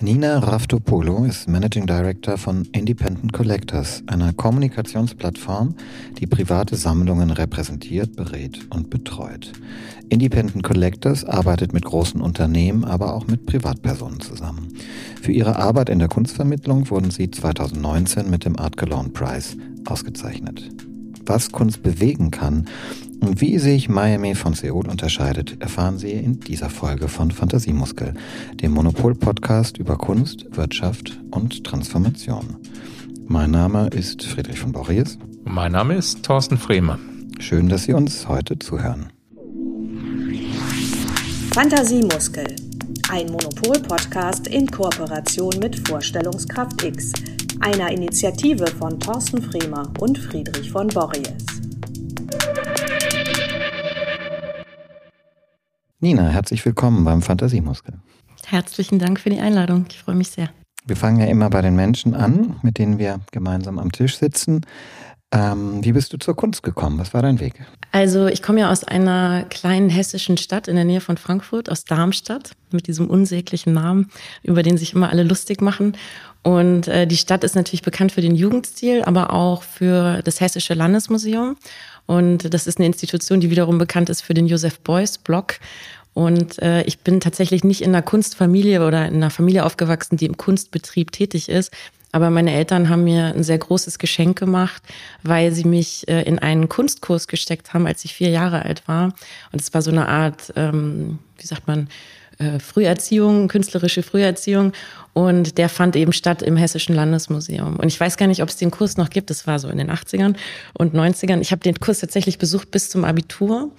Nina Raftopoulou ist Managing Director von Independent Collectors, einer Kommunikationsplattform, die private Sammlungen repräsentiert, berät und betreut. Independent Collectors arbeitet mit großen Unternehmen, aber auch mit Privatpersonen zusammen. Für ihre Arbeit in der Kunstvermittlung wurden sie 2019 mit dem Art Cologne Prize ausgezeichnet. Was Kunst bewegen kann und wie sich Miami von Seoul unterscheidet, erfahren Sie in dieser Folge von Fantasiemuskel, dem Monopol-Podcast über Kunst, Wirtschaft und Transformation. Mein Name ist Friedrich von Borries. Mein Name ist Thorsten Frehme. Schön, dass Sie uns heute zuhören. Fantasiemuskel, ein Monopol-Podcast in Kooperation mit Vorstellungskraft X, einer Initiative von Thorsten Fremer und Friedrich von Borries. Nina, herzlich willkommen beim Fantasiemuskel. Herzlichen Dank für die Einladung. Ich freue mich sehr. Wir fangen ja immer bei den Menschen an, mit denen wir gemeinsam am Tisch sitzen. Ähm, wie bist du zur Kunst gekommen? Was war dein Weg? Also ich komme ja aus einer kleinen hessischen Stadt in der Nähe von Frankfurt, aus Darmstadt, mit diesem unsäglichen Namen, über den sich immer alle lustig machen. Und äh, die Stadt ist natürlich bekannt für den Jugendstil, aber auch für das Hessische Landesmuseum. Und das ist eine Institution, die wiederum bekannt ist für den Josef Beuys Blog. Und äh, ich bin tatsächlich nicht in einer Kunstfamilie oder in einer Familie aufgewachsen, die im Kunstbetrieb tätig ist. Aber meine Eltern haben mir ein sehr großes Geschenk gemacht, weil sie mich äh, in einen Kunstkurs gesteckt haben, als ich vier Jahre alt war. Und es war so eine Art, ähm, wie sagt man, äh, Früherziehung, künstlerische Früherziehung. Und der fand eben statt im Hessischen Landesmuseum. Und ich weiß gar nicht, ob es den Kurs noch gibt. Das war so in den 80ern und 90ern. Ich habe den Kurs tatsächlich besucht bis zum Abitur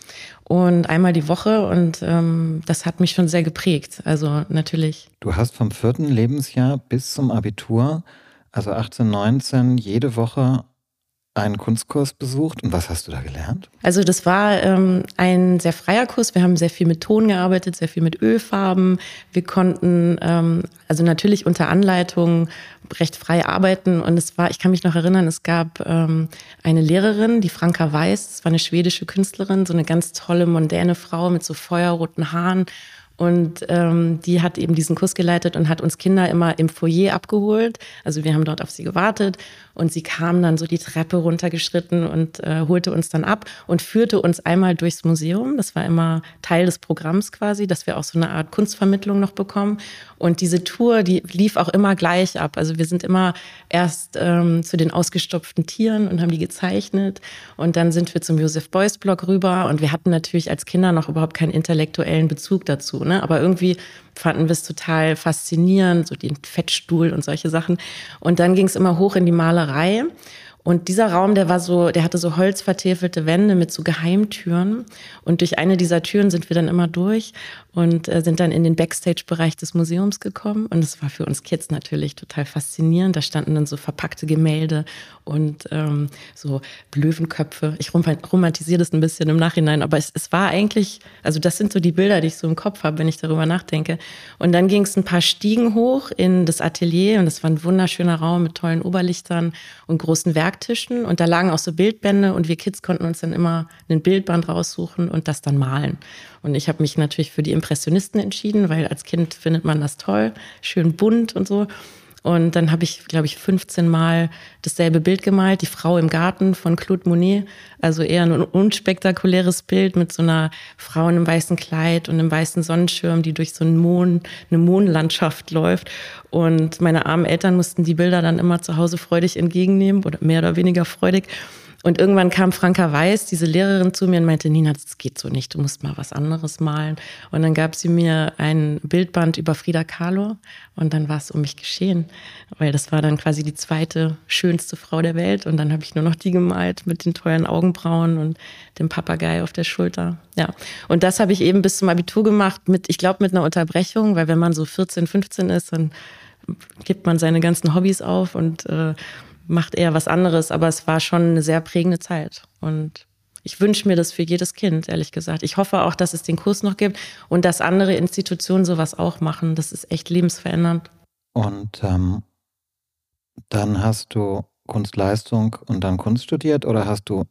und einmal die Woche. Und ähm, das hat mich schon sehr geprägt. Also natürlich. Du hast vom vierten Lebensjahr bis zum Abitur, also 18, 19, jede Woche einen Kunstkurs besucht und was hast du da gelernt? Also das war ähm, ein sehr freier Kurs. Wir haben sehr viel mit Ton gearbeitet, sehr viel mit Ölfarben. Wir konnten ähm, also natürlich unter Anleitung recht frei arbeiten und es war, ich kann mich noch erinnern, es gab ähm, eine Lehrerin, die Franka Weiß, das war eine schwedische Künstlerin, so eine ganz tolle mondäne Frau mit so feuerroten Haaren und ähm, die hat eben diesen Kurs geleitet und hat uns Kinder immer im Foyer abgeholt. Also wir haben dort auf sie gewartet und sie kam dann so die Treppe runtergeschritten und äh, holte uns dann ab und führte uns einmal durchs Museum. Das war immer Teil des Programms quasi, dass wir auch so eine Art Kunstvermittlung noch bekommen. Und diese Tour, die lief auch immer gleich ab. Also wir sind immer erst ähm, zu den ausgestopften Tieren und haben die gezeichnet. Und dann sind wir zum Josef Beuys Blog rüber. Und wir hatten natürlich als Kinder noch überhaupt keinen intellektuellen Bezug dazu. Ne? Aber irgendwie fanden wir es total faszinierend, so den Fettstuhl und solche Sachen. Und dann ging es immer hoch in die Malerei. Und dieser Raum, der war so, der hatte so holzvertäfelte Wände mit so Geheimtüren. Und durch eine dieser Türen sind wir dann immer durch und äh, sind dann in den Backstage-Bereich des Museums gekommen. Und es war für uns Kids natürlich total faszinierend. Da standen dann so verpackte Gemälde und ähm, so Löwenköpfe. Ich romantisiere das ein bisschen im Nachhinein, aber es, es war eigentlich, also das sind so die Bilder, die ich so im Kopf habe, wenn ich darüber nachdenke. Und dann ging es ein paar Stiegen hoch in das Atelier und das war ein wunderschöner Raum mit tollen Oberlichtern und großen Werktischen. Und da lagen auch so Bildbände und wir Kids konnten uns dann immer ein Bildband raussuchen und das dann malen. Und ich habe mich natürlich für die Impressionisten entschieden, weil als Kind findet man das toll, schön bunt und so. Und dann habe ich, glaube ich, 15 Mal dasselbe Bild gemalt, die Frau im Garten von Claude Monet. Also eher ein unspektakuläres Bild mit so einer Frau in einem weißen Kleid und einem weißen Sonnenschirm, die durch so einen Mond, eine Mondlandschaft läuft. Und meine armen Eltern mussten die Bilder dann immer zu Hause freudig entgegennehmen oder mehr oder weniger freudig. Und irgendwann kam Franka Weiß, diese Lehrerin, zu mir und meinte, Nina, das geht so nicht, du musst mal was anderes malen. Und dann gab sie mir ein Bildband über Frida Kahlo und dann war es um mich geschehen, weil das war dann quasi die zweite schönste Frau der Welt und dann habe ich nur noch die gemalt mit den tollen Augenbrauen und dem Papagei auf der Schulter. Ja, und das habe ich eben bis zum Abitur gemacht mit, ich glaube, mit einer Unterbrechung, weil wenn man so 14, 15 ist, dann gibt man seine ganzen Hobbys auf und äh, macht eher was anderes, aber es war schon eine sehr prägende Zeit. Und ich wünsche mir das für jedes Kind, ehrlich gesagt. Ich hoffe auch, dass es den Kurs noch gibt und dass andere Institutionen sowas auch machen. Das ist echt lebensverändernd. Und ähm, dann hast du Kunstleistung und dann Kunst studiert oder hast du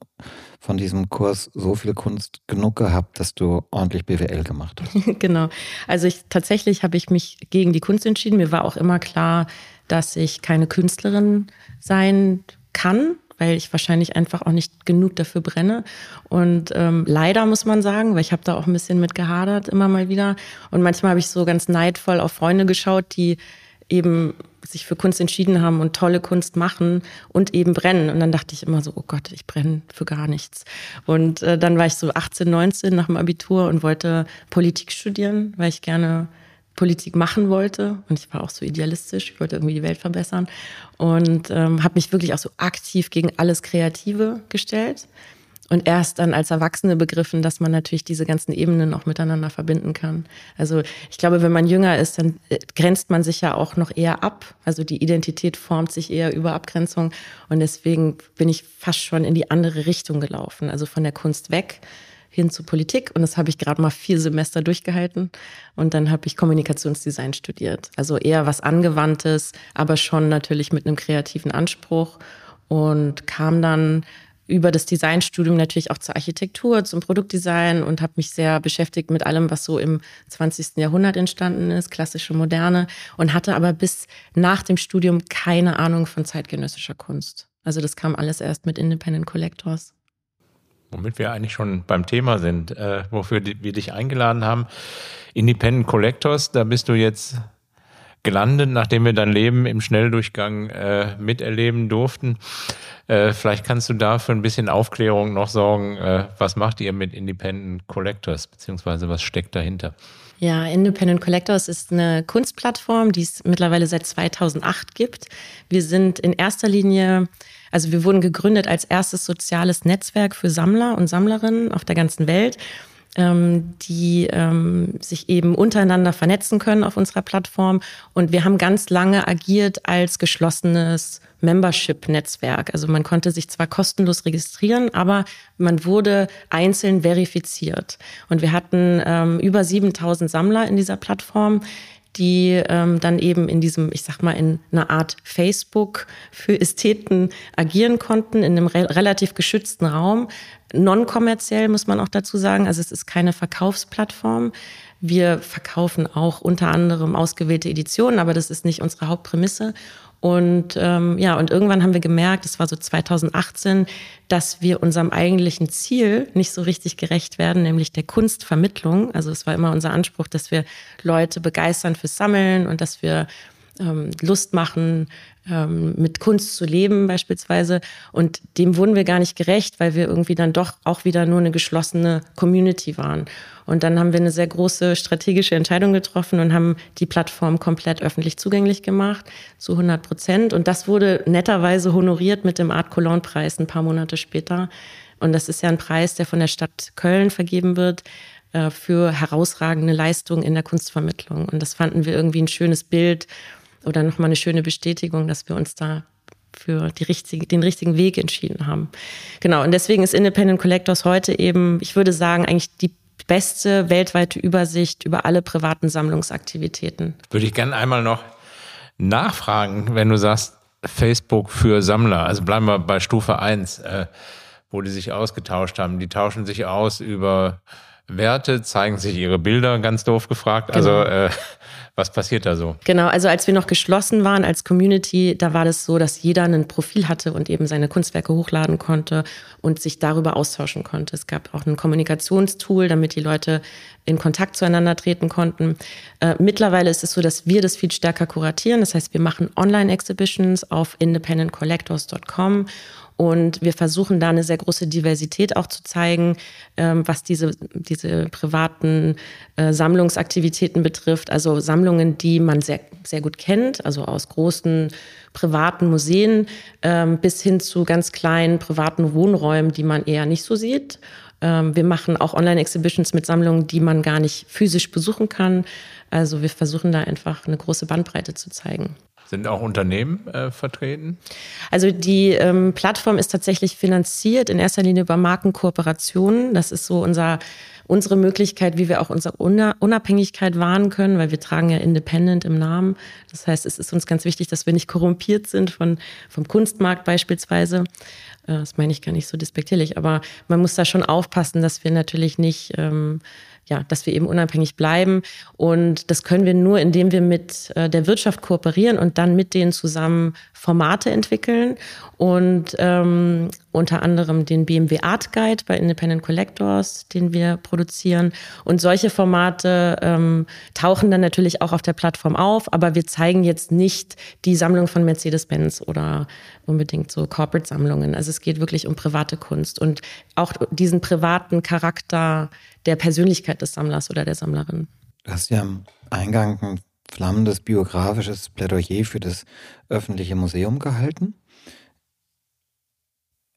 von diesem Kurs so viel Kunst genug gehabt, dass du ordentlich BWL gemacht hast? genau. Also ich tatsächlich habe ich mich gegen die Kunst entschieden. Mir war auch immer klar, dass ich keine Künstlerin sein kann, weil ich wahrscheinlich einfach auch nicht genug dafür brenne. Und ähm, leider muss man sagen, weil ich habe da auch ein bisschen mit gehadert immer mal wieder. Und manchmal habe ich so ganz neidvoll auf Freunde geschaut, die eben sich für Kunst entschieden haben und tolle Kunst machen und eben brennen. Und dann dachte ich immer so, oh Gott, ich brenne für gar nichts. Und äh, dann war ich so 18, 19 nach dem Abitur und wollte Politik studieren, weil ich gerne Politik machen wollte. Und ich war auch so idealistisch, ich wollte irgendwie die Welt verbessern. Und ähm, habe mich wirklich auch so aktiv gegen alles Kreative gestellt. Und erst dann als Erwachsene begriffen, dass man natürlich diese ganzen Ebenen auch miteinander verbinden kann. Also ich glaube, wenn man jünger ist, dann äh, grenzt man sich ja auch noch eher ab. Also die Identität formt sich eher über Abgrenzung. Und deswegen bin ich fast schon in die andere Richtung gelaufen. Also von der Kunst weg hin zu Politik. Und das habe ich gerade mal vier Semester durchgehalten. Und dann habe ich Kommunikationsdesign studiert. Also eher was Angewandtes, aber schon natürlich mit einem kreativen Anspruch. Und kam dann über das Designstudium natürlich auch zur Architektur, zum Produktdesign und habe mich sehr beschäftigt mit allem, was so im 20. Jahrhundert entstanden ist, klassische Moderne und hatte aber bis nach dem Studium keine Ahnung von zeitgenössischer Kunst. Also das kam alles erst mit Independent Collectors. Womit wir eigentlich schon beim Thema sind, äh, wofür wir dich eingeladen haben. Independent Collectors, da bist du jetzt gelandet, nachdem wir dein Leben im Schnelldurchgang äh, miterleben durften. Äh, vielleicht kannst du da für ein bisschen Aufklärung noch sorgen. Äh, was macht ihr mit Independent Collectors, beziehungsweise was steckt dahinter? Ja, Independent Collectors ist eine Kunstplattform, die es mittlerweile seit 2008 gibt. Wir sind in erster Linie, also wir wurden gegründet als erstes soziales Netzwerk für Sammler und Sammlerinnen auf der ganzen Welt ähm, die ähm, sich eben untereinander vernetzen können auf unserer Plattform. Und wir haben ganz lange agiert als geschlossenes Membership-Netzwerk. Also man konnte sich zwar kostenlos registrieren, aber man wurde einzeln verifiziert. Und wir hatten ähm, über 7000 Sammler in dieser Plattform die ähm, dann eben in diesem, ich sag mal, in einer Art Facebook für Ästheten agieren konnten, in einem re relativ geschützten Raum. Non-kommerziell muss man auch dazu sagen. Also es ist keine Verkaufsplattform. Wir verkaufen auch unter anderem ausgewählte Editionen, aber das ist nicht unsere Hauptprämisse. Und ähm, ja, und irgendwann haben wir gemerkt, es war so 2018, dass wir unserem eigentlichen Ziel nicht so richtig gerecht werden, nämlich der Kunstvermittlung. Also es war immer unser Anspruch, dass wir Leute begeistern fürs Sammeln und dass wir ähm, Lust machen, ähm, mit Kunst zu leben beispielsweise. Und dem wurden wir gar nicht gerecht, weil wir irgendwie dann doch auch wieder nur eine geschlossene Community waren. Und dann haben wir eine sehr große strategische Entscheidung getroffen und haben die Plattform komplett öffentlich zugänglich gemacht, zu 100 Prozent. Und das wurde netterweise honoriert mit dem Art Cologne Preis ein paar Monate später. Und das ist ja ein Preis, der von der Stadt Köln vergeben wird äh, für herausragende Leistungen in der Kunstvermittlung. Und das fanden wir irgendwie ein schönes Bild oder nochmal eine schöne Bestätigung, dass wir uns da für die richtige, den richtigen Weg entschieden haben. Genau, und deswegen ist Independent Collectors heute eben, ich würde sagen, eigentlich die beste weltweite Übersicht über alle privaten Sammlungsaktivitäten. Würde ich gerne einmal noch nachfragen, wenn du sagst, Facebook für Sammler. Also bleiben wir bei Stufe 1, äh, wo die sich ausgetauscht haben. Die tauschen sich aus über Werte, zeigen sich ihre Bilder, ganz doof gefragt. Also, genau. Also äh, was passiert da so? Genau, also als wir noch geschlossen waren als Community, da war das so, dass jeder ein Profil hatte und eben seine Kunstwerke hochladen konnte und sich darüber austauschen konnte. Es gab auch ein Kommunikationstool, damit die Leute in Kontakt zueinander treten konnten. Äh, mittlerweile ist es so, dass wir das viel stärker kuratieren. Das heißt, wir machen Online-Exhibitions auf independentcollectors.com und wir versuchen da eine sehr große Diversität auch zu zeigen, ähm, was diese, diese privaten äh, Sammlungsaktivitäten betrifft. Also Sammlungen, die man sehr, sehr gut kennt, also aus großen privaten Museen ähm, bis hin zu ganz kleinen privaten Wohnräumen, die man eher nicht so sieht. Ähm, wir machen auch Online-Exhibitions mit Sammlungen, die man gar nicht physisch besuchen kann. Also wir versuchen da einfach eine große Bandbreite zu zeigen. Sind auch Unternehmen äh, vertreten? Also die ähm, Plattform ist tatsächlich finanziert in erster Linie über Markenkooperationen. Das ist so unser unsere Möglichkeit, wie wir auch unsere Unabhängigkeit wahren können, weil wir tragen ja Independent im Namen. Das heißt, es ist uns ganz wichtig, dass wir nicht korrumpiert sind von, vom Kunstmarkt beispielsweise. Äh, das meine ich gar nicht so despektierlich, aber man muss da schon aufpassen, dass wir natürlich nicht ähm, ja, dass wir eben unabhängig bleiben. Und das können wir nur, indem wir mit äh, der Wirtschaft kooperieren und dann mit denen zusammen Formate entwickeln und ähm, unter anderem den BMW Art Guide bei Independent Collectors, den wir produzieren. Und solche Formate ähm, tauchen dann natürlich auch auf der Plattform auf, aber wir zeigen jetzt nicht die Sammlung von Mercedes-Benz oder unbedingt so Corporate-Sammlungen. Also es geht wirklich um private Kunst und auch diesen privaten Charakter der Persönlichkeit des Sammlers oder der Sammlerin. Du hast ja am Eingang ein flammendes biografisches Plädoyer für das öffentliche Museum gehalten.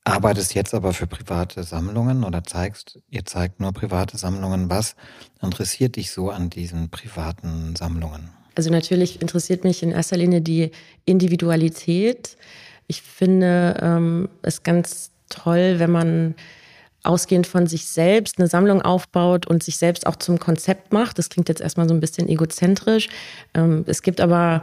Arbeitest jetzt aber für private Sammlungen oder zeigst, ihr zeigt nur private Sammlungen. Was interessiert dich so an diesen privaten Sammlungen? Also natürlich interessiert mich in erster Linie die Individualität. Ich finde ähm, es ganz toll, wenn man ausgehend von sich selbst eine Sammlung aufbaut und sich selbst auch zum Konzept macht. Das klingt jetzt erstmal so ein bisschen egozentrisch. Ähm, es gibt aber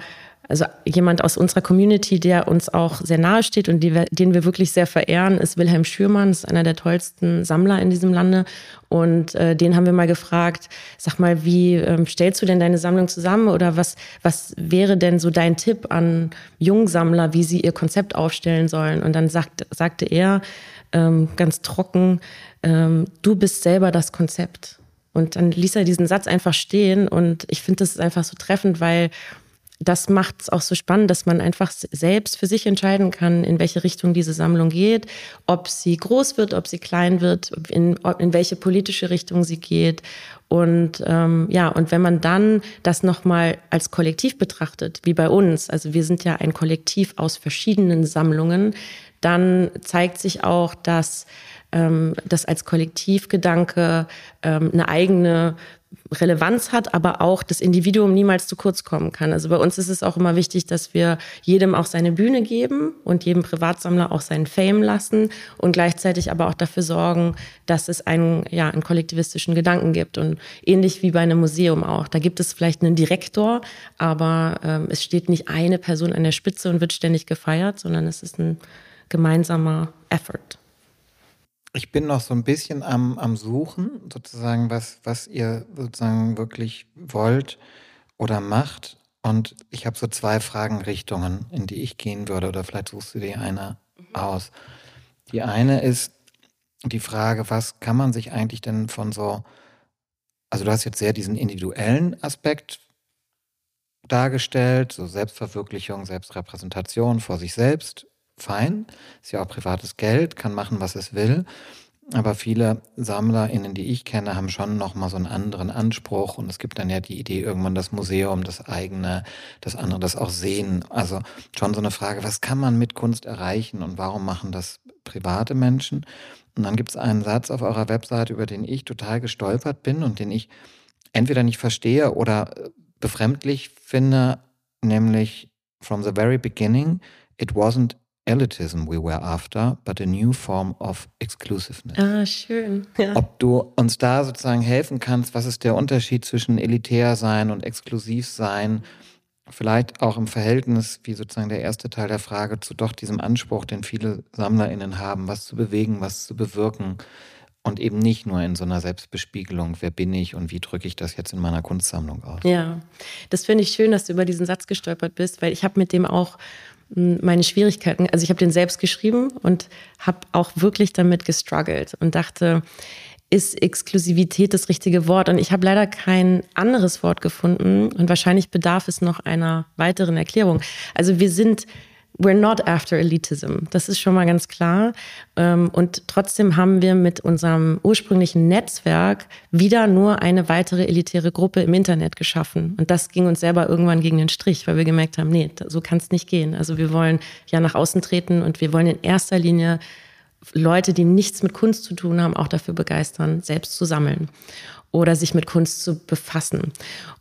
also jemand aus unserer Community, der uns auch sehr nahe steht und die, den wir wirklich sehr verehren, ist Wilhelm Schürmann, ist einer der tollsten Sammler in diesem Lande. Und äh, den haben wir mal gefragt, sag mal, wie ähm, stellst du denn deine Sammlung zusammen oder was, was wäre denn so dein Tipp an Jungsammler, wie sie ihr Konzept aufstellen sollen? Und dann sagt, sagte er, ähm, ganz trocken, ähm, du bist selber das Konzept. Und dann ließ er diesen Satz einfach stehen und ich finde, das ist einfach so treffend, weil das macht es auch so spannend, dass man einfach selbst für sich entscheiden kann, in welche Richtung diese Sammlung geht, ob sie groß wird, ob sie klein wird, in, in welche politische Richtung sie geht. Und ähm, ja, und wenn man dann das nochmal als Kollektiv betrachtet, wie bei uns, also wir sind ja ein Kollektiv aus verschiedenen Sammlungen, dann zeigt sich auch, dass ähm, das als Kollektivgedanke ähm, eine eigene Relevanz hat, aber auch das Individuum niemals zu kurz kommen kann. Also bei uns ist es auch immer wichtig, dass wir jedem auch seine Bühne geben und jedem Privatsammler auch seinen Fame lassen und gleichzeitig aber auch dafür sorgen, dass es einen, ja, einen kollektivistischen Gedanken gibt. Und ähnlich wie bei einem Museum auch. Da gibt es vielleicht einen Direktor, aber ähm, es steht nicht eine Person an der Spitze und wird ständig gefeiert, sondern es ist ein gemeinsamer Effort. Ich bin noch so ein bisschen am, am Suchen, sozusagen, was, was ihr sozusagen wirklich wollt oder macht. Und ich habe so zwei Fragenrichtungen, in die ich gehen würde, oder vielleicht suchst du dir eine aus. Die eine ist die Frage, was kann man sich eigentlich denn von so, also du hast jetzt sehr diesen individuellen Aspekt dargestellt, so Selbstverwirklichung, Selbstrepräsentation vor sich selbst fein, ist ja auch privates Geld, kann machen, was es will. Aber viele SammlerInnen, die ich kenne, haben schon nochmal so einen anderen Anspruch. Und es gibt dann ja die Idee, irgendwann das Museum, das eigene, das andere, das auch sehen. Also schon so eine Frage, was kann man mit Kunst erreichen und warum machen das private Menschen? Und dann gibt es einen Satz auf eurer Webseite, über den ich total gestolpert bin und den ich entweder nicht verstehe oder befremdlich finde, nämlich from the very beginning, it wasn't elitism we were after, but a new form of exclusiveness. Ah, schön. Ja. Ob du uns da sozusagen helfen kannst, was ist der Unterschied zwischen elitär sein und exklusiv sein? Vielleicht auch im Verhältnis, wie sozusagen der erste Teil der Frage, zu doch diesem Anspruch, den viele SammlerInnen haben, was zu bewegen, was zu bewirken. Und eben nicht nur in so einer Selbstbespiegelung, wer bin ich und wie drücke ich das jetzt in meiner Kunstsammlung aus. Ja, das finde ich schön, dass du über diesen Satz gestolpert bist, weil ich habe mit dem auch meine Schwierigkeiten. Also ich habe den selbst geschrieben und habe auch wirklich damit gestruggelt und dachte, ist Exklusivität das richtige Wort? Und ich habe leider kein anderes Wort gefunden und wahrscheinlich bedarf es noch einer weiteren Erklärung. Also wir sind we're not after elitism. Das ist schon mal ganz klar. Ähm, und trotzdem haben wir mit unserem ursprünglichen Netzwerk wieder nur eine weitere elitäre Gruppe im Internet geschaffen. Und das ging uns selber irgendwann gegen den Strich, weil wir gemerkt haben, nee, so kann es nicht gehen. Also wir wollen ja nach außen treten und wir wollen in erster Linie Leute, die nichts mit Kunst zu tun haben, auch dafür begeistern, selbst zu sammeln oder sich mit Kunst zu befassen.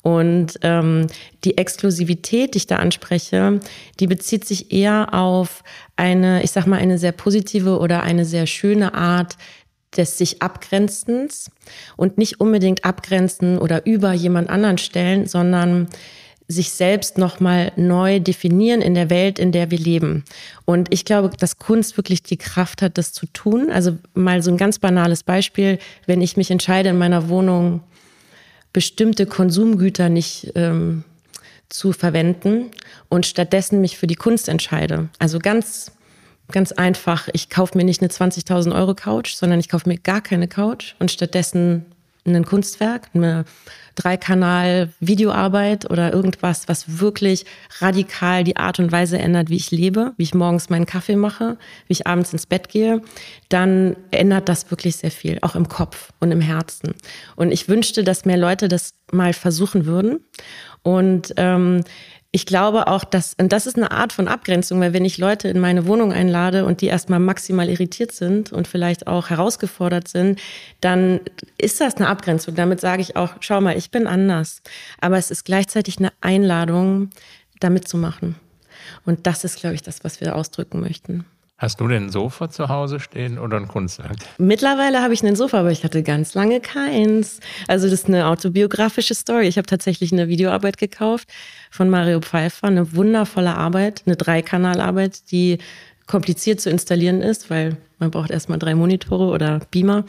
Und ähm, die Exklusivität, die ich da anspreche, die bezieht sich eher auf eine, ich sag mal, eine sehr positive oder eine sehr schöne Art des sich Abgrenzens und nicht unbedingt abgrenzen oder über jemand anderen stellen, sondern sich selbst nochmal neu definieren in der Welt, in der wir leben. Und ich glaube, dass Kunst wirklich die Kraft hat, das zu tun. Also mal so ein ganz banales Beispiel, wenn ich mich entscheide, in meiner Wohnung bestimmte Konsumgüter nicht ähm, zu verwenden und stattdessen mich für die Kunst entscheide. Also ganz, ganz einfach, ich kaufe mir nicht eine 20.000 Euro Couch, sondern ich kaufe mir gar keine Couch und stattdessen ein Kunstwerk, eine Dreikanal-Videoarbeit oder irgendwas, was wirklich radikal die Art und Weise ändert, wie ich lebe, wie ich morgens meinen Kaffee mache, wie ich abends ins Bett gehe, dann ändert das wirklich sehr viel, auch im Kopf und im Herzen. Und ich wünschte, dass mehr Leute das mal versuchen würden. Und ähm, ich glaube auch, dass, und das ist eine Art von Abgrenzung, weil wenn ich Leute in meine Wohnung einlade und die erstmal maximal irritiert sind und vielleicht auch herausgefordert sind, dann ist das eine Abgrenzung. Damit sage ich auch, schau mal, ich bin anders. Aber es ist gleichzeitig eine Einladung, da mitzumachen. Und das ist, glaube ich, das, was wir ausdrücken möchten. Hast du denn ein Sofa zu Hause stehen oder ein Kunstwerk? Mittlerweile habe ich ein Sofa, aber ich hatte ganz lange keins. Also das ist eine autobiografische Story. Ich habe tatsächlich eine Videoarbeit gekauft von Mario Pfeiffer, eine wundervolle Arbeit, eine Dreikanalarbeit, die kompliziert zu installieren ist, weil man braucht erstmal drei Monitore oder Beamer.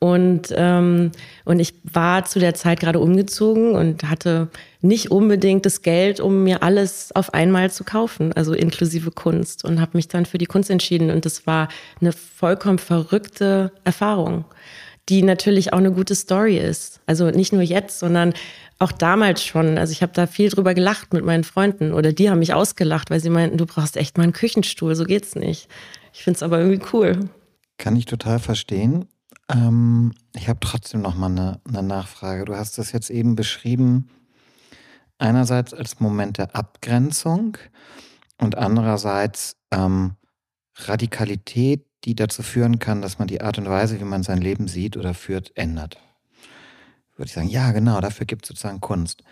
Und, ähm, und ich war zu der Zeit gerade umgezogen und hatte nicht unbedingt das Geld, um mir alles auf einmal zu kaufen, also inklusive Kunst. Und habe mich dann für die Kunst entschieden. Und das war eine vollkommen verrückte Erfahrung, die natürlich auch eine gute Story ist. Also nicht nur jetzt, sondern auch damals schon. Also ich habe da viel drüber gelacht mit meinen Freunden oder die haben mich ausgelacht, weil sie meinten, du brauchst echt mal einen Küchenstuhl, so geht's nicht. Ich finde es aber irgendwie cool. Kann ich total verstehen. Ähm, ich habe trotzdem noch mal eine, eine Nachfrage. Du hast das jetzt eben beschrieben, einerseits als Moment der Abgrenzung und andererseits ähm, Radikalität, die dazu führen kann, dass man die Art und Weise, wie man sein Leben sieht oder führt, ändert. Würde ich sagen, ja, genau, dafür gibt es sozusagen Kunst.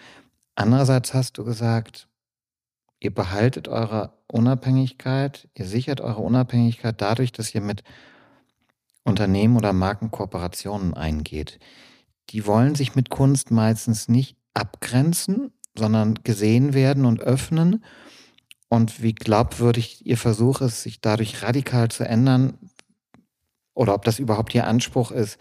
Andererseits hast du gesagt, ihr behaltet eure Unabhängigkeit, ihr sichert eure Unabhängigkeit dadurch, dass ihr mit Unternehmen oder Marken Kooperationen eingeht. Die wollen sich mit Kunst meistens nicht abgrenzen, sondern gesehen werden und öffnen. Und wie glaubwürdig Ihr Versuch ist, sich dadurch radikal zu ändern, oder ob das überhaupt Ihr Anspruch ist,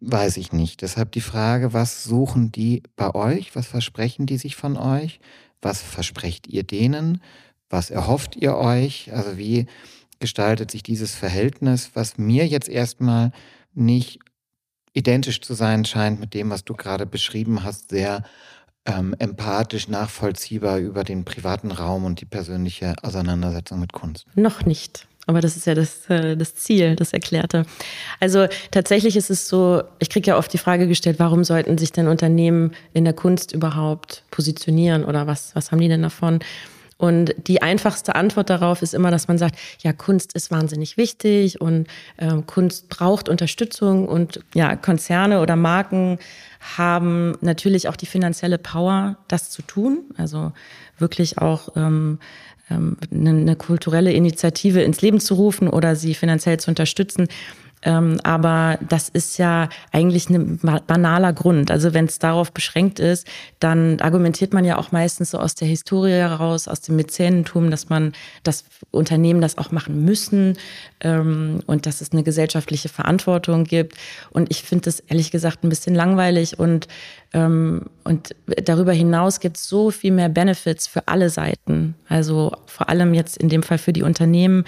weiß ich nicht. Deshalb die Frage, was suchen die bei euch? Was versprechen die sich von euch? Was versprecht ihr denen? Was erhofft ihr euch? Also wie gestaltet sich dieses Verhältnis, was mir jetzt erstmal nicht identisch zu sein scheint mit dem, was du gerade beschrieben hast, sehr ähm, empathisch nachvollziehbar über den privaten Raum und die persönliche Auseinandersetzung mit Kunst. Noch nicht. Aber das ist ja das, äh, das Ziel, das Erklärte. Also tatsächlich ist es so, ich kriege ja oft die Frage gestellt, warum sollten sich denn Unternehmen in der Kunst überhaupt positionieren oder was, was haben die denn davon? Und die einfachste Antwort darauf ist immer, dass man sagt, ja, Kunst ist wahnsinnig wichtig und äh, Kunst braucht Unterstützung und ja, Konzerne oder Marken haben natürlich auch die finanzielle Power, das zu tun. Also wirklich auch ähm, ähm, eine, eine kulturelle Initiative ins Leben zu rufen oder sie finanziell zu unterstützen. Ähm, aber das ist ja eigentlich ein banaler Grund. Also wenn es darauf beschränkt ist, dann argumentiert man ja auch meistens so aus der Historie heraus, aus dem Mäzenentum, dass man das Unternehmen das auch machen müssen ähm, und dass es eine gesellschaftliche Verantwortung gibt. Und ich finde das ehrlich gesagt ein bisschen langweilig und ähm, und darüber hinaus gibt es so viel mehr Benefits für alle Seiten. Also vor allem jetzt in dem Fall für die Unternehmen,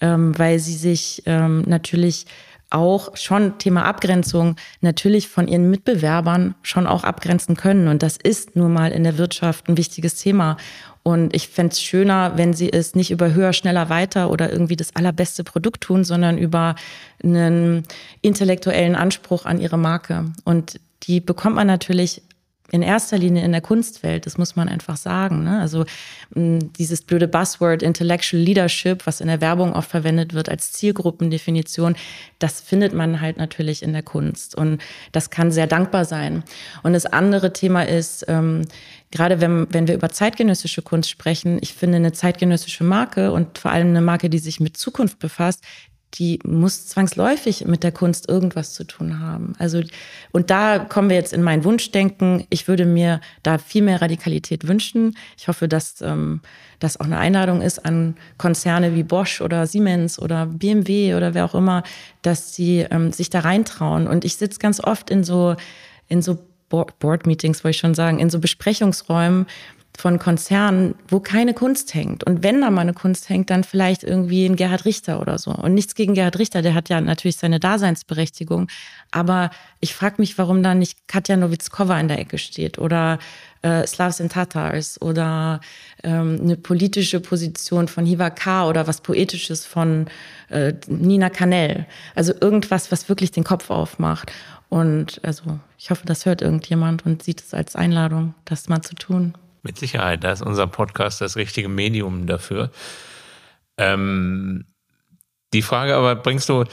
ähm, weil sie sich ähm, natürlich auch schon Thema Abgrenzung natürlich von ihren Mitbewerbern schon auch abgrenzen können. Und das ist nun mal in der Wirtschaft ein wichtiges Thema. Und ich fände es schöner, wenn sie es nicht über höher, schneller, weiter oder irgendwie das allerbeste Produkt tun, sondern über einen intellektuellen Anspruch an ihre Marke. Und die bekommt man natürlich in erster Linie in der Kunstwelt, das muss man einfach sagen. Ne? Also dieses blöde Buzzword Intellectual Leadership, was in der Werbung oft verwendet wird als Zielgruppendefinition, das findet man halt natürlich in der Kunst. Und das kann sehr dankbar sein. Und das andere Thema ist, ähm, gerade wenn, wenn wir über zeitgenössische Kunst sprechen, ich finde eine zeitgenössische Marke und vor allem eine Marke, die sich mit Zukunft befasst, die muss zwangsläufig mit der Kunst irgendwas zu tun haben. Also, und da kommen wir jetzt in mein Wunschdenken. Ich würde mir da viel mehr Radikalität wünschen. Ich hoffe, dass ähm, das auch eine Einladung ist an Konzerne wie Bosch oder Siemens oder BMW oder wer auch immer, dass sie ähm, sich da reintrauen. Und ich sitze ganz oft in so, in so Board-Meetings, wollte ich schon sagen, in so Besprechungsräumen, von Konzernen, wo keine Kunst hängt. Und wenn da mal eine Kunst hängt, dann vielleicht irgendwie ein Gerhard Richter oder so. Und nichts gegen Gerhard Richter, der hat ja natürlich seine Daseinsberechtigung. Aber ich frage mich, warum da nicht Katja Nowitzkova in der Ecke steht oder äh, Slavs and Tatars oder ähm, eine politische Position von Hiva K. oder was Poetisches von äh, Nina Kanell. Also irgendwas, was wirklich den Kopf aufmacht. Und also ich hoffe, das hört irgendjemand und sieht es als Einladung, das mal zu tun. Mit Sicherheit, da ist unser Podcast das richtige Medium dafür. Ähm, die Frage aber, bringst du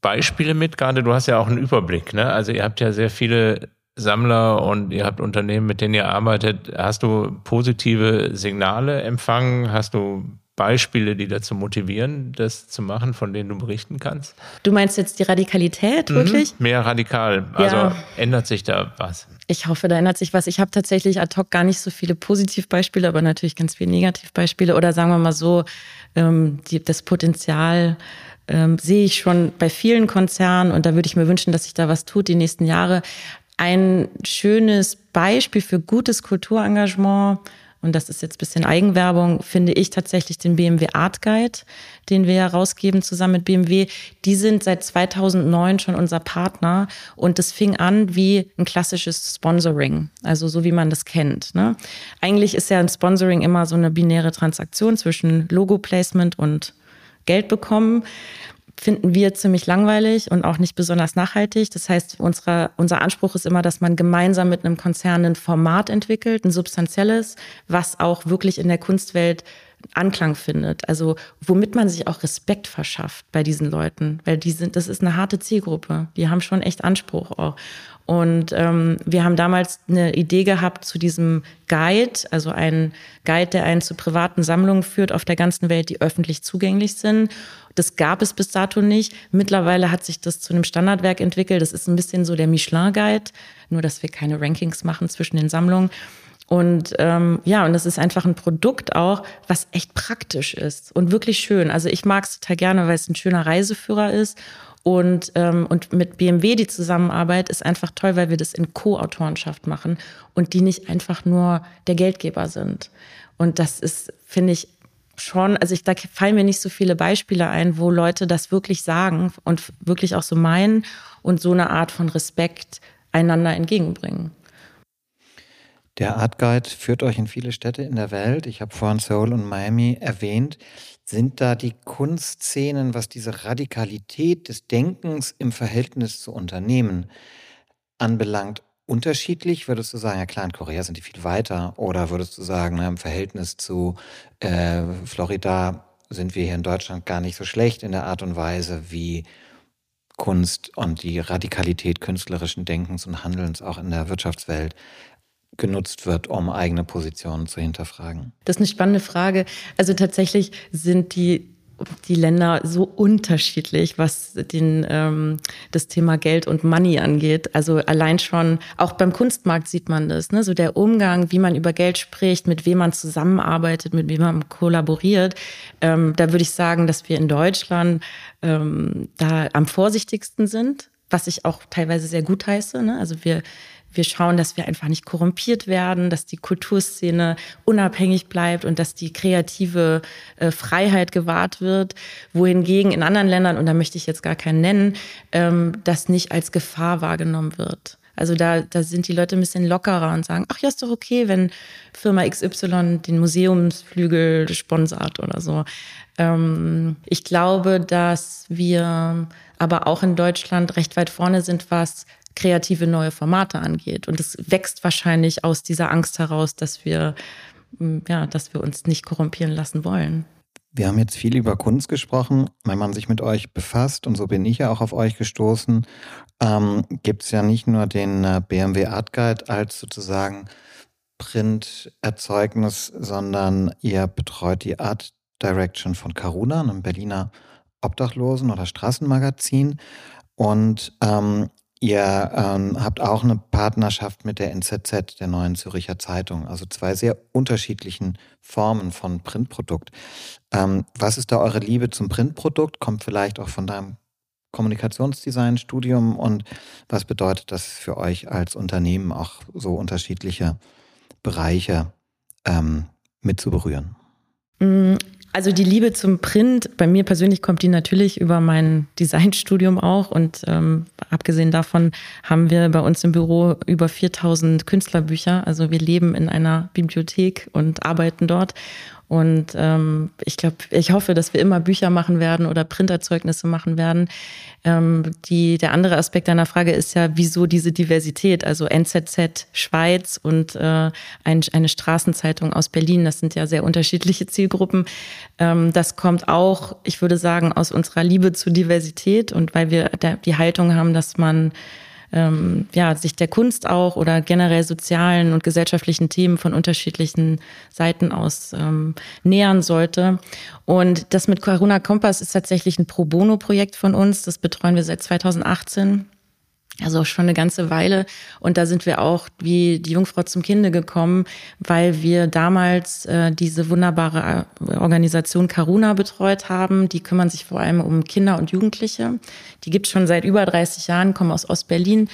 Beispiele mit? Gerade du hast ja auch einen Überblick, ne? Also ihr habt ja sehr viele Sammler und ihr habt Unternehmen, mit denen ihr arbeitet. Hast du positive Signale empfangen? Hast du Beispiele, die dazu motivieren, das zu machen, von denen du berichten kannst? Du meinst jetzt die Radikalität, mhm. wirklich? Mhm, mehr radikal. Also ja. ändert sich da was? Ich hoffe, da ändert sich was. Ich habe tatsächlich ad hoc gar nicht so viele Positivbeispiele, aber natürlich ganz viele Negativbeispiele. Oder sagen wir mal so, ähm, das Potenzial ähm, sehe ich schon bei vielen Konzernen und da würde ich mir wünschen, dass sich da was tut die nächsten Jahre. Ein schönes Beispiel für gutes Kulturengagement und das ist jetzt ein bisschen Eigenwerbung, finde ich tatsächlich den BMW Art Guide, den wir herausgeben zusammen mit BMW. Die sind seit 2009 schon unser Partner und das fing an wie ein klassisches Sponsoring, also so wie man das kennt. Ne? Eigentlich ist ja ein Sponsoring immer so eine binäre Transaktion zwischen Logo-Placement und Geld bekommen finden wir ziemlich langweilig und auch nicht besonders nachhaltig. Das heißt, unsere, unser Anspruch ist immer, dass man gemeinsam mit einem Konzern ein Format entwickelt, ein substanzielles, was auch wirklich in der Kunstwelt Anklang findet. Also womit man sich auch Respekt verschafft bei diesen Leuten, weil die sind, das ist eine harte Zielgruppe. Die haben schon echt Anspruch auch. Und ähm, wir haben damals eine Idee gehabt zu diesem Guide, also ein Guide, der einen zu privaten Sammlungen führt auf der ganzen Welt, die öffentlich zugänglich sind. Das gab es bis dato nicht. Mittlerweile hat sich das zu einem Standardwerk entwickelt. Das ist ein bisschen so der Michelin-Guide, nur dass wir keine Rankings machen zwischen den Sammlungen. Und ähm, ja, und es ist einfach ein Produkt auch, was echt praktisch ist und wirklich schön. Also ich mag es total gerne, weil es ein schöner Reiseführer ist und, ähm, und mit BMW die Zusammenarbeit ist einfach toll, weil wir das in Co-Autorenschaft machen und die nicht einfach nur der Geldgeber sind. Und das ist, finde ich, schon, also ich, da fallen mir nicht so viele Beispiele ein, wo Leute das wirklich sagen und wirklich auch so meinen und so eine Art von Respekt einander entgegenbringen. Der Art Guide führt euch in viele Städte in der Welt. Ich habe vorhin Seoul und Miami erwähnt. Sind da die Kunstszenen, was diese Radikalität des Denkens im Verhältnis zu Unternehmen anbelangt, unterschiedlich? Würdest du sagen, ja klar, in Korea sind die viel weiter? Oder würdest du sagen, im Verhältnis zu äh, Florida sind wir hier in Deutschland gar nicht so schlecht in der Art und Weise, wie Kunst und die Radikalität künstlerischen Denkens und Handelns auch in der Wirtschaftswelt genutzt wird, um eigene Positionen zu hinterfragen? Das ist eine spannende Frage. Also tatsächlich sind die die Länder so unterschiedlich, was den, ähm, das Thema Geld und Money angeht. Also allein schon, auch beim Kunstmarkt sieht man das, ne? so der Umgang, wie man über Geld spricht, mit wem man zusammenarbeitet, mit wem man kollaboriert. Ähm, da würde ich sagen, dass wir in Deutschland ähm, da am vorsichtigsten sind, was ich auch teilweise sehr gut heiße. Ne? Also wir wir schauen, dass wir einfach nicht korrumpiert werden, dass die Kulturszene unabhängig bleibt und dass die kreative äh, Freiheit gewahrt wird. Wohingegen in anderen Ländern, und da möchte ich jetzt gar keinen nennen, ähm, das nicht als Gefahr wahrgenommen wird. Also da, da sind die Leute ein bisschen lockerer und sagen, ach ja, ist doch okay, wenn Firma XY den Museumsflügel sponsert oder so. Ähm, ich glaube, dass wir aber auch in Deutschland recht weit vorne sind, was kreative neue Formate angeht. Und es wächst wahrscheinlich aus dieser Angst heraus, dass wir, mm, ja, dass wir uns nicht korrumpieren lassen wollen. Wir haben jetzt viel über Kunst gesprochen. Wenn man sich mit euch befasst, und so bin ich ja auch auf euch gestoßen, ähm, gibt es ja nicht nur den äh, BMW Art Guide als sozusagen Printerzeugnis, sondern ihr betreut die Art Direction von Karuna, einem Berliner Obdachlosen- oder Straßenmagazin. Und ähm, ihr ähm, habt auch eine Partnerschaft mit der NZZ, der Neuen Züricher Zeitung. Also zwei sehr unterschiedlichen Formen von Printprodukt. Ähm, was ist da eure Liebe zum Printprodukt? Kommt vielleicht auch von deinem Kommunikationsdesign-Studium und was bedeutet das für euch als Unternehmen auch so unterschiedliche Bereiche ähm, mit zu berühren? Mm, also die Liebe zum Print, bei mir persönlich kommt die natürlich über mein Designstudium auch. Und ähm, abgesehen davon haben wir bei uns im Büro über 4000 Künstlerbücher. Also wir leben in einer Bibliothek und arbeiten dort. Und ähm, ich glaube, ich hoffe, dass wir immer Bücher machen werden oder Printerzeugnisse machen werden. Ähm, die, der andere Aspekt deiner Frage ist ja, wieso diese Diversität? Also NZZ Schweiz und äh, ein, eine Straßenzeitung aus Berlin, das sind ja sehr unterschiedliche Zielgruppen. Ähm, das kommt auch, ich würde sagen, aus unserer Liebe zur Diversität und weil wir die Haltung haben, dass man ähm, ja, sich der Kunst auch oder generell sozialen und gesellschaftlichen Themen von unterschiedlichen Seiten aus ähm, nähern sollte. Und das mit Corona Kompass ist tatsächlich ein Pro Bono-Projekt von uns. Das betreuen wir seit 2018. Also schon eine ganze Weile. Und da sind wir auch wie die Jungfrau zum Kinde gekommen, weil wir damals äh, diese wunderbare äh, Organisation Karuna betreut haben. Die kümmern sich vor allem um Kinder und Jugendliche. Die gibt schon seit über 30 Jahren, kommen aus Ostberlin.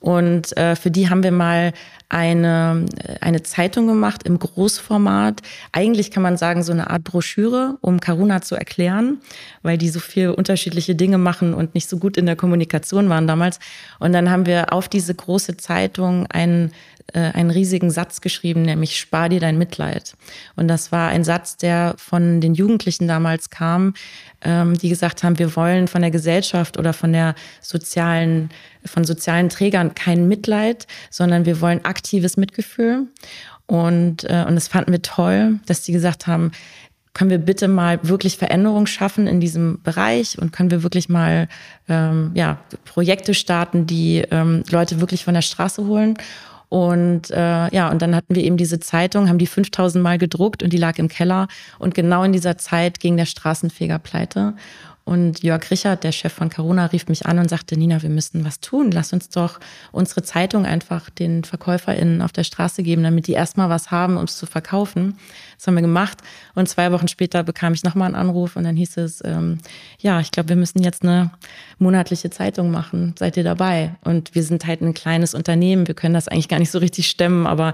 Und äh, für die haben wir mal eine, eine Zeitung gemacht im Großformat. Eigentlich kann man sagen, so eine Art Broschüre, um Karuna zu erklären, weil die so viel unterschiedliche Dinge machen und nicht so gut in der Kommunikation waren damals. Und dann haben wir auf diese große Zeitung einen äh, einen riesigen Satz geschrieben, nämlich Spar dir dein Mitleid. Und das war ein Satz, der von den Jugendlichen damals kam, ähm, die gesagt haben, wir wollen von der Gesellschaft oder von der sozialen, von sozialen Trägern kein Mitleid, sondern wir wollen aktives Mitgefühl. Und, äh, und das fanden wir toll, dass die gesagt haben, können wir bitte mal wirklich Veränderungen schaffen in diesem Bereich und können wir wirklich mal ähm, ja, Projekte starten, die ähm, Leute wirklich von der Straße holen. Und äh, ja, und dann hatten wir eben diese Zeitung, haben die 5000 Mal gedruckt und die lag im Keller. Und genau in dieser Zeit ging der Straßenfeger pleite. Und Jörg Richard, der Chef von Caruna, rief mich an und sagte, Nina, wir müssen was tun. Lass uns doch unsere Zeitung einfach den VerkäuferInnen auf der Straße geben, damit die erstmal was haben, um es zu verkaufen. Das haben wir gemacht. Und zwei Wochen später bekam ich nochmal einen Anruf und dann hieß es, ähm, ja, ich glaube, wir müssen jetzt eine monatliche Zeitung machen. Seid ihr dabei? Und wir sind halt ein kleines Unternehmen. Wir können das eigentlich gar nicht so richtig stemmen, aber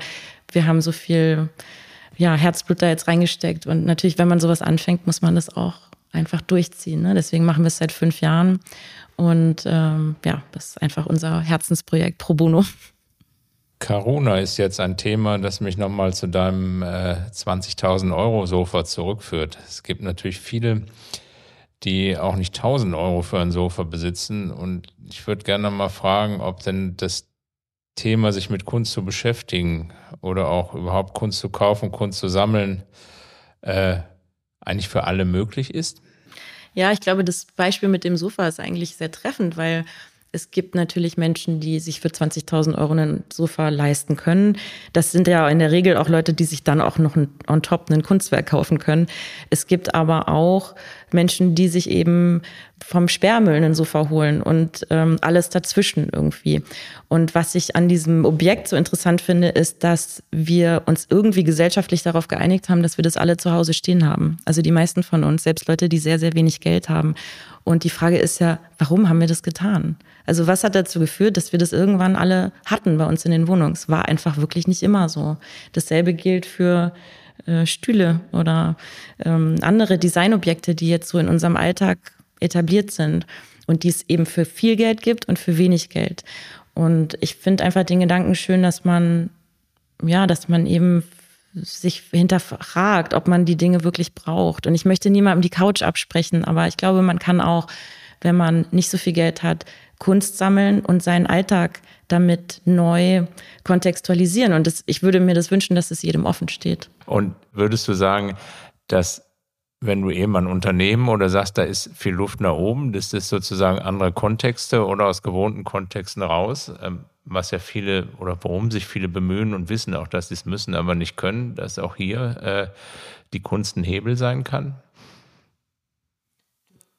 wir haben so viel ja, Herzblut da jetzt reingesteckt. Und natürlich, wenn man sowas anfängt, muss man das auch einfach durchziehen. Ne? Deswegen machen wir es seit fünf Jahren. Und ähm, ja, das ist einfach unser Herzensprojekt Pro Bono. Corona ist jetzt ein Thema, das mich nochmal zu deinem äh, 20.000 Euro Sofa zurückführt. Es gibt natürlich viele, die auch nicht 1000 Euro für ein Sofa besitzen. Und ich würde gerne mal fragen, ob denn das Thema, sich mit Kunst zu beschäftigen oder auch überhaupt Kunst zu kaufen, Kunst zu sammeln, äh, eigentlich für alle möglich ist? Ja, ich glaube, das Beispiel mit dem Sofa ist eigentlich sehr treffend, weil es gibt natürlich Menschen, die sich für 20.000 Euro ein Sofa leisten können. Das sind ja in der Regel auch Leute, die sich dann auch noch on top ein Kunstwerk kaufen können. Es gibt aber auch Menschen, die sich eben vom Sperrmüll ein Sofa holen und ähm, alles dazwischen irgendwie. Und was ich an diesem Objekt so interessant finde, ist, dass wir uns irgendwie gesellschaftlich darauf geeinigt haben, dass wir das alle zu Hause stehen haben. Also die meisten von uns, selbst Leute, die sehr, sehr wenig Geld haben. Und die Frage ist ja, warum haben wir das getan? Also was hat dazu geführt, dass wir das irgendwann alle hatten bei uns in den Wohnungen? Es war einfach wirklich nicht immer so. Dasselbe gilt für äh, Stühle oder ähm, andere Designobjekte, die jetzt so in unserem Alltag etabliert sind und die es eben für viel Geld gibt und für wenig Geld. Und ich finde einfach den Gedanken schön, dass man, ja, dass man eben sich hinterfragt, ob man die Dinge wirklich braucht. Und ich möchte niemandem die Couch absprechen, aber ich glaube, man kann auch, wenn man nicht so viel Geld hat, Kunst sammeln und seinen Alltag damit neu kontextualisieren. Und das, ich würde mir das wünschen, dass es jedem offen steht. Und würdest du sagen, dass wenn du eben ein Unternehmen oder sagst, da ist viel Luft nach oben, das ist sozusagen andere Kontexte oder aus gewohnten Kontexten raus, ähm, was ja viele oder warum sich viele bemühen und wissen auch, dass sie es müssen, aber nicht können, dass auch hier äh, die Kunst ein Hebel sein kann?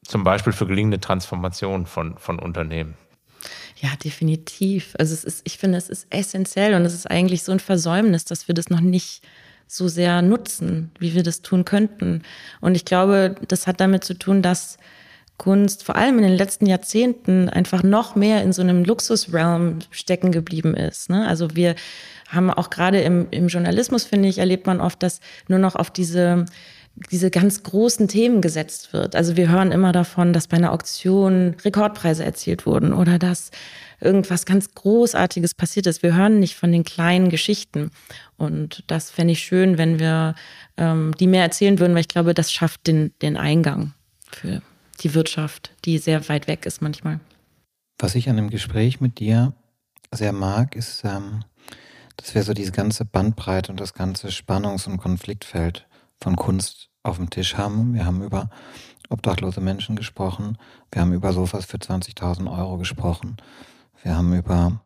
zum Beispiel für gelingende Transformation von, von Unternehmen. Ja, definitiv. Also es ist, ich finde, es ist essentiell und es ist eigentlich so ein Versäumnis, dass wir das noch nicht so sehr nutzen, wie wir das tun könnten. Und ich glaube, das hat damit zu tun, dass Kunst vor allem in den letzten Jahrzehnten einfach noch mehr in so einem Luxusrealm stecken geblieben ist. Ne? Also wir haben auch gerade im, im Journalismus, finde ich, erlebt man oft, dass nur noch auf diese diese ganz großen Themen gesetzt wird. Also wir hören immer davon, dass bei einer Auktion Rekordpreise erzielt wurden oder dass irgendwas ganz Großartiges passiert ist. Wir hören nicht von den kleinen Geschichten. Und das fände ich schön, wenn wir ähm, die mehr erzählen würden, weil ich glaube, das schafft den, den Eingang für die Wirtschaft, die sehr weit weg ist manchmal. Was ich an dem Gespräch mit dir sehr mag, ist, ähm, dass wir so diese ganze Bandbreite und das ganze Spannungs- und Konfliktfeld von Kunst auf dem Tisch haben. Wir haben über obdachlose Menschen gesprochen. Wir haben über Sofas für 20.000 Euro gesprochen. Wir haben über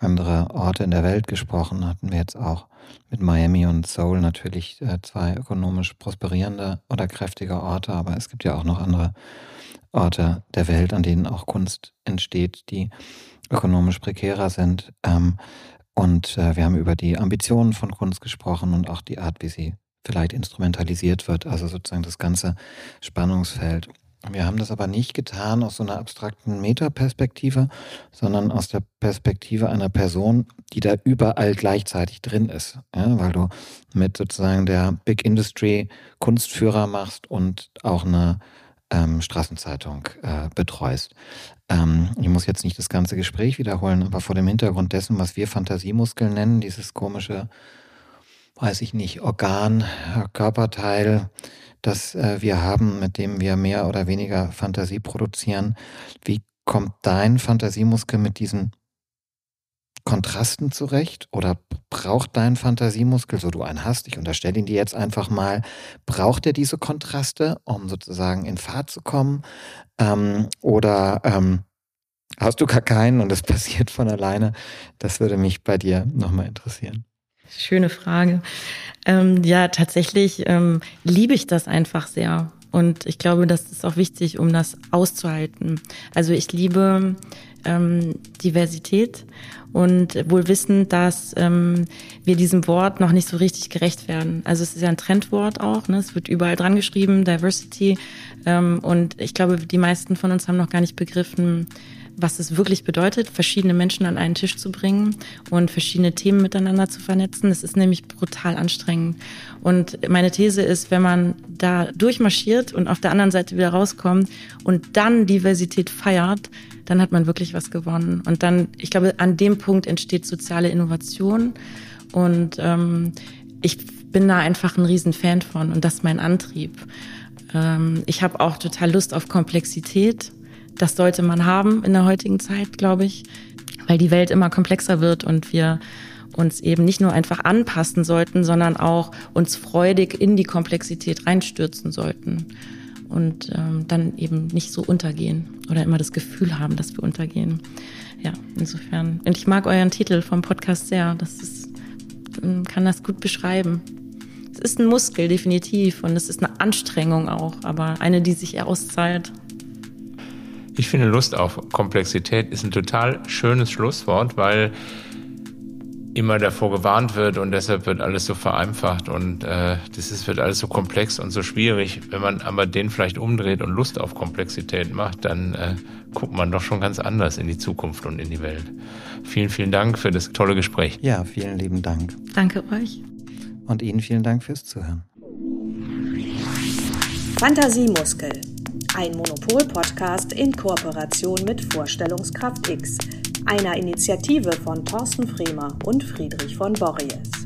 andere Orte in der Welt gesprochen. Hatten wir jetzt auch mit Miami und Seoul natürlich äh, zwei ökonomisch prosperierende oder kräftige Orte. Aber es gibt ja auch noch andere Orte der Welt, an denen auch Kunst entsteht, die ökonomisch prekärer sind. Ähm, und äh, wir haben über die Ambitionen von Kunst gesprochen und auch die Art, wie sie vielleicht instrumentalisiert wird, also sozusagen das ganze Spannungsfeld. Wir haben das aber nicht getan aus so einer abstrakten Metaperspektive, sondern aus der Perspektive einer Person, die da überall gleichzeitig drin ist. Ja, weil du mit sozusagen der Big Industry Kunstführer machst und auch eine ähm, Straßenzeitung äh, betreust. Ähm, ich muss jetzt nicht das ganze Gespräch wiederholen, aber vor dem Hintergrund dessen, was wir Fantasiemuskeln nennen, dieses komische weiß ich nicht, Organ, Körperteil, das äh, wir haben, mit dem wir mehr oder weniger Fantasie produzieren. Wie kommt dein Fantasiemuskel mit diesen Kontrasten zurecht? Oder braucht dein Fantasiemuskel, so du einen hast, ich unterstelle ihn dir jetzt einfach mal, braucht er diese Kontraste, um sozusagen in Fahrt zu kommen? Ähm, oder ähm, hast du gar keinen und es passiert von alleine? Das würde mich bei dir nochmal interessieren. Schöne Frage. Ähm, ja, tatsächlich ähm, liebe ich das einfach sehr. Und ich glaube, das ist auch wichtig, um das auszuhalten. Also ich liebe ähm, Diversität und wohl wissend, dass ähm, wir diesem Wort noch nicht so richtig gerecht werden. Also es ist ja ein Trendwort auch, ne? es wird überall dran geschrieben, Diversity. Ähm, und ich glaube, die meisten von uns haben noch gar nicht begriffen, was es wirklich bedeutet, verschiedene Menschen an einen Tisch zu bringen und verschiedene Themen miteinander zu vernetzen. Es ist nämlich brutal anstrengend. Und meine These ist, wenn man da durchmarschiert und auf der anderen Seite wieder rauskommt und dann Diversität feiert, dann hat man wirklich was gewonnen. Und dann, ich glaube, an dem Punkt entsteht soziale Innovation. Und ähm, ich bin da einfach ein Riesenfan von und das ist mein Antrieb. Ähm, ich habe auch total Lust auf Komplexität das sollte man haben in der heutigen Zeit, glaube ich, weil die Welt immer komplexer wird und wir uns eben nicht nur einfach anpassen sollten, sondern auch uns freudig in die Komplexität reinstürzen sollten und ähm, dann eben nicht so untergehen oder immer das Gefühl haben, dass wir untergehen. Ja, insofern. Und ich mag euren Titel vom Podcast sehr. Das ist, kann das gut beschreiben. Es ist ein Muskel, definitiv. Und es ist eine Anstrengung auch, aber eine, die sich auszahlt. Ich finde, Lust auf Komplexität ist ein total schönes Schlusswort, weil immer davor gewarnt wird und deshalb wird alles so vereinfacht und äh, das ist, wird alles so komplex und so schwierig. Wenn man aber den vielleicht umdreht und Lust auf Komplexität macht, dann äh, guckt man doch schon ganz anders in die Zukunft und in die Welt. Vielen, vielen Dank für das tolle Gespräch. Ja, vielen lieben Dank. Danke euch. Und Ihnen vielen Dank fürs Zuhören. Fantasiemuskel ein Monopol-Podcast in Kooperation mit Vorstellungskraft X, einer Initiative von Thorsten Fremer und Friedrich von Borries.